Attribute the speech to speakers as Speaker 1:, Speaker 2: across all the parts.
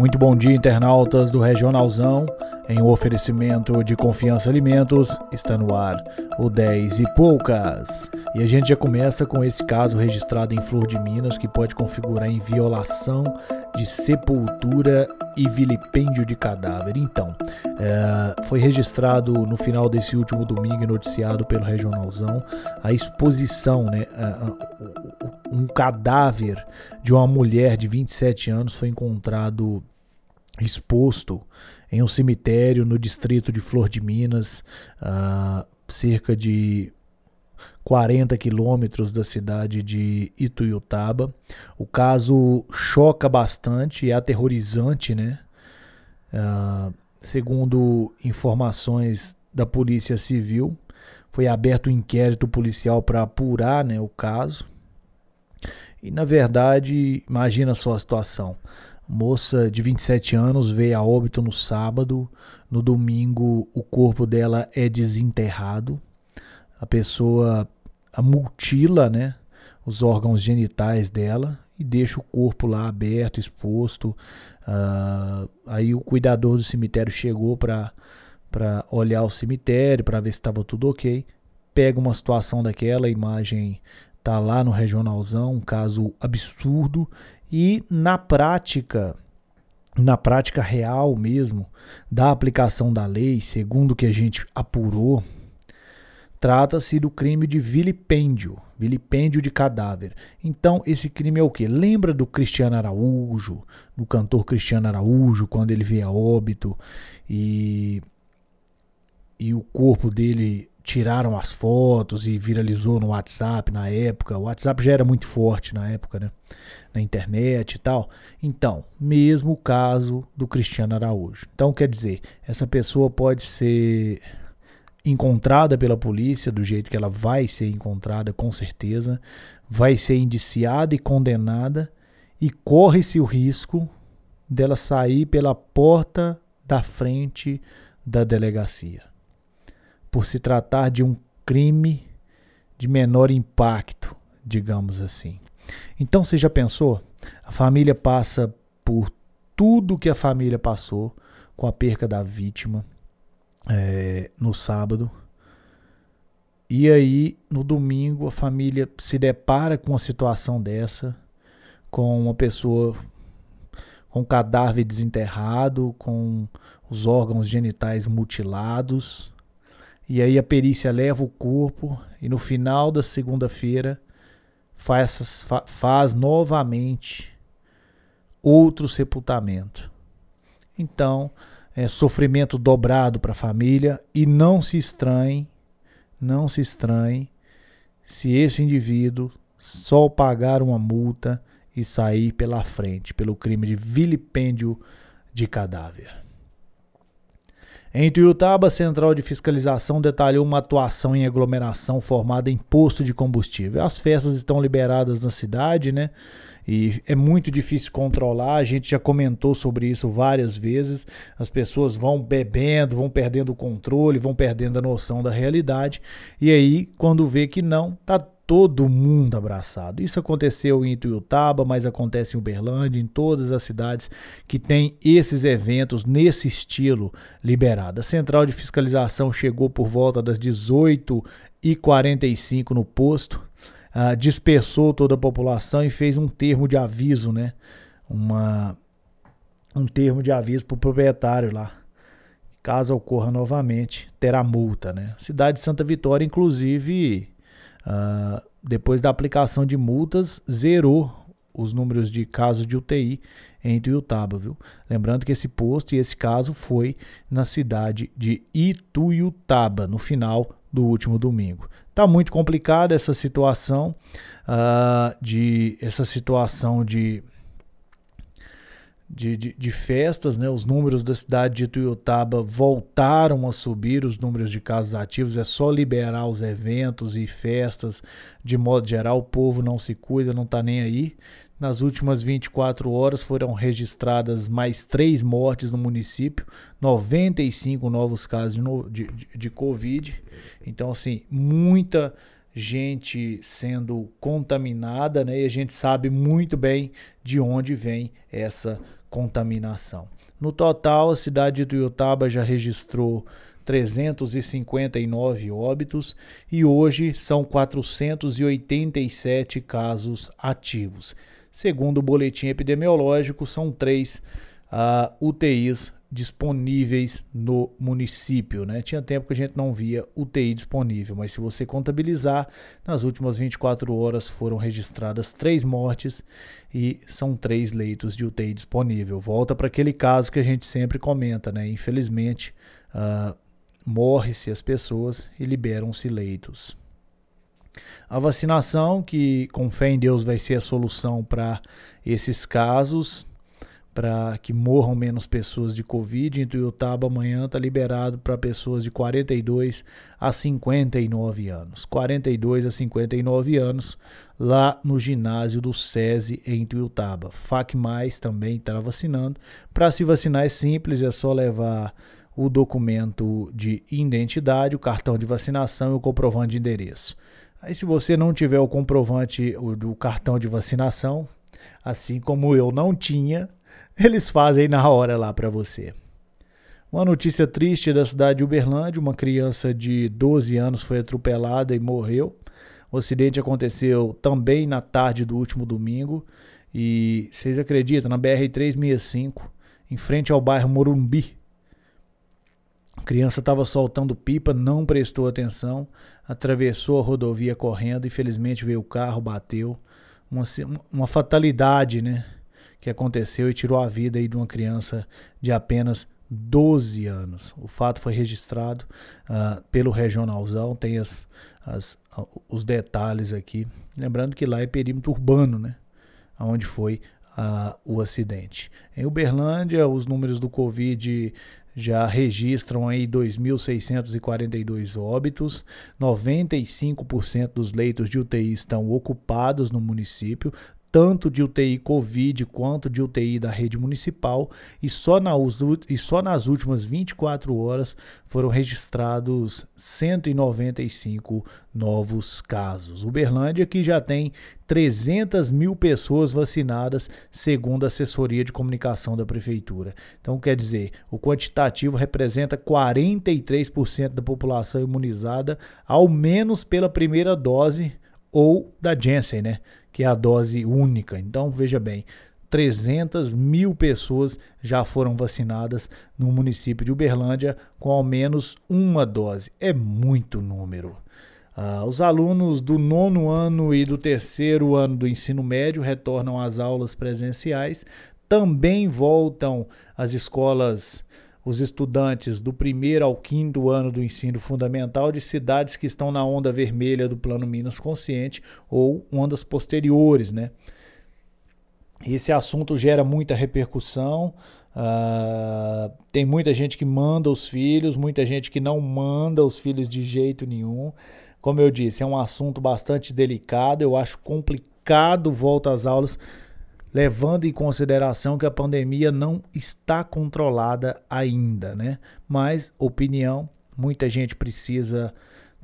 Speaker 1: Muito bom dia, internautas do Regionalzão. Em um oferecimento de Confiança Alimentos, está no ar o 10 e poucas. E a gente já começa com esse caso registrado em Flor de Minas que pode configurar em violação de sepultura e vilipêndio de cadáver. Então, é, foi registrado no final desse último domingo e noticiado pelo Regionalzão a exposição, né? Um cadáver de uma mulher de 27 anos foi encontrado exposto em um cemitério no distrito de Flor de Minas, a cerca de 40 quilômetros da cidade de Ituiutaba. O caso choca bastante, é aterrorizante, né? Uh, segundo informações da Polícia Civil, foi aberto um inquérito policial para apurar né, o caso. E na verdade, imagina só a situação. Moça de 27 anos veio a óbito no sábado. No domingo, o corpo dela é desenterrado. A pessoa a mutila, né? Os órgãos genitais dela e deixa o corpo lá aberto, exposto. Uh, aí o cuidador do cemitério chegou para para olhar o cemitério, para ver se estava tudo ok. Pega uma situação daquela, imagem tá lá no regionalzão, um caso absurdo e na prática, na prática real mesmo, da aplicação da lei, segundo o que a gente apurou, trata-se do crime de vilipêndio, vilipêndio de cadáver. Então, esse crime é o que? Lembra do Cristiano Araújo, do cantor Cristiano Araújo, quando ele veio a óbito e, e o corpo dele tiraram as fotos e viralizou no WhatsApp na época. O WhatsApp já era muito forte na época, né? Na internet e tal. Então, mesmo o caso do Cristiano Araújo. Então, quer dizer, essa pessoa pode ser encontrada pela polícia do jeito que ela vai ser encontrada, com certeza, vai ser indiciada e condenada e corre-se o risco dela sair pela porta da frente da delegacia por se tratar de um crime de menor impacto, digamos assim. Então você já pensou? A família passa por tudo que a família passou com a perca da vítima é, no sábado. E aí, no domingo, a família se depara com uma situação dessa, com uma pessoa com cadáver desenterrado, com os órgãos genitais mutilados, e aí a perícia leva o corpo e no final da segunda-feira faz, faz novamente outro sepultamento. Então, é sofrimento dobrado para a família e não se estranhe, não se estranhe se esse indivíduo só pagar uma multa e sair pela frente pelo crime de vilipêndio de cadáver. Em Tuiutaba, a Central de Fiscalização detalhou uma atuação em aglomeração formada em posto de combustível. As festas estão liberadas na cidade, né? E é muito difícil controlar. A gente já comentou sobre isso várias vezes. As pessoas vão bebendo, vão perdendo o controle, vão perdendo a noção da realidade. E aí, quando vê que não, tá todo mundo abraçado. Isso aconteceu em Ituiutaba, mas acontece em Uberlândia, em todas as cidades que tem esses eventos nesse estilo liberado. A central de fiscalização chegou por volta das 18h45 no posto, uh, dispersou toda a população e fez um termo de aviso, né? Uma, um termo de aviso para o proprietário lá. Caso ocorra novamente, terá multa, né? cidade de Santa Vitória, inclusive Uh, depois da aplicação de multas, zerou os números de casos de UTI em Tuiutaba, viu? Lembrando que esse posto e esse caso foi na cidade de Ituiutaba, no final do último domingo. Tá muito complicada essa situação uh, de essa situação de de, de, de, festas, né? Os números da cidade de Tuiutaba voltaram a subir, os números de casos ativos. É só liberar os eventos e festas. De modo geral, o povo não se cuida, não está nem aí. Nas últimas 24 horas foram registradas mais três mortes no município, 95 novos casos de, de, de Covid. Então, assim, muita gente sendo contaminada, né? E a gente sabe muito bem de onde vem essa contaminação. No total, a cidade de Tuiutaba já registrou 359 óbitos e hoje são 487 casos ativos. Segundo o boletim epidemiológico, são três uh, ah, UTIs disponíveis no município. Né? Tinha tempo que a gente não via UTI disponível, mas se você contabilizar, nas últimas 24 horas foram registradas três mortes e são três leitos de UTI disponível. Volta para aquele caso que a gente sempre comenta, né? Infelizmente, uh, morre-se as pessoas e liberam-se leitos. A vacinação, que com fé em Deus vai ser a solução para esses casos, para que morram menos pessoas de Covid. Em Tuiutaba, amanhã está liberado para pessoas de 42 a 59 anos. 42 a 59 anos, lá no ginásio do SESI em Tuiutaba. FAC Mais também está vacinando. Para se vacinar é simples, é só levar o documento de identidade, o cartão de vacinação e o comprovante de endereço. Aí, se você não tiver o comprovante do cartão de vacinação, assim como eu não tinha, eles fazem na hora lá para você. Uma notícia triste da cidade de Uberlândia: uma criança de 12 anos foi atropelada e morreu. O acidente aconteceu também na tarde do último domingo. E vocês acreditam, na BR-365, em frente ao bairro Morumbi. A criança estava soltando pipa, não prestou atenção, atravessou a rodovia correndo. Infelizmente veio o carro, bateu. Uma, uma fatalidade, né? Que aconteceu e tirou a vida aí de uma criança de apenas 12 anos. O fato foi registrado uh, pelo regionalzão, tem as, as, os detalhes aqui. Lembrando que lá é perímetro urbano, né? Onde foi uh, o acidente. Em Uberlândia, os números do Covid já registram aí 2.642 óbitos, 95% dos leitos de UTI estão ocupados no município, tanto de UTI Covid quanto de UTI da rede municipal, e só, na, e só nas últimas 24 horas foram registrados 195 novos casos. Uberlândia, que já tem 300 mil pessoas vacinadas, segundo a assessoria de comunicação da prefeitura. Então, quer dizer, o quantitativo representa 43% da população imunizada, ao menos pela primeira dose ou da Janssen, né? Que é a dose única. Então, veja bem, 300 mil pessoas já foram vacinadas no município de Uberlândia com ao menos uma dose. É muito número. Uh, os alunos do nono ano e do terceiro ano do ensino médio retornam às aulas presenciais, também voltam às escolas os estudantes do primeiro ao quinto ano do ensino fundamental de cidades que estão na onda vermelha do Plano Minas Consciente ou ondas posteriores, né? Esse assunto gera muita repercussão. Uh, tem muita gente que manda os filhos, muita gente que não manda os filhos de jeito nenhum. Como eu disse, é um assunto bastante delicado. Eu acho complicado volta às aulas levando em consideração que a pandemia não está controlada ainda, né? Mas, opinião, muita gente precisa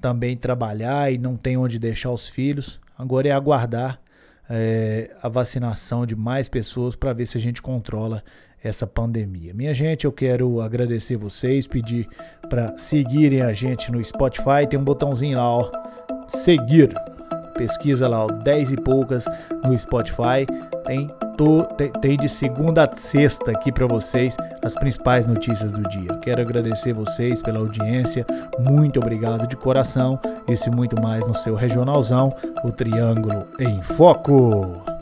Speaker 1: também trabalhar e não tem onde deixar os filhos. Agora é aguardar é, a vacinação de mais pessoas para ver se a gente controla essa pandemia. Minha gente, eu quero agradecer vocês, pedir para seguirem a gente no Spotify, tem um botãozinho lá, ó, seguir. Pesquisa lá, ó, 10 e poucas no Spotify. Tem, tô, tem, tem de segunda a sexta aqui para vocês as principais notícias do dia. Quero agradecer vocês pela audiência. Muito obrigado de coração. Isso e muito mais no seu regionalzão, o Triângulo em Foco.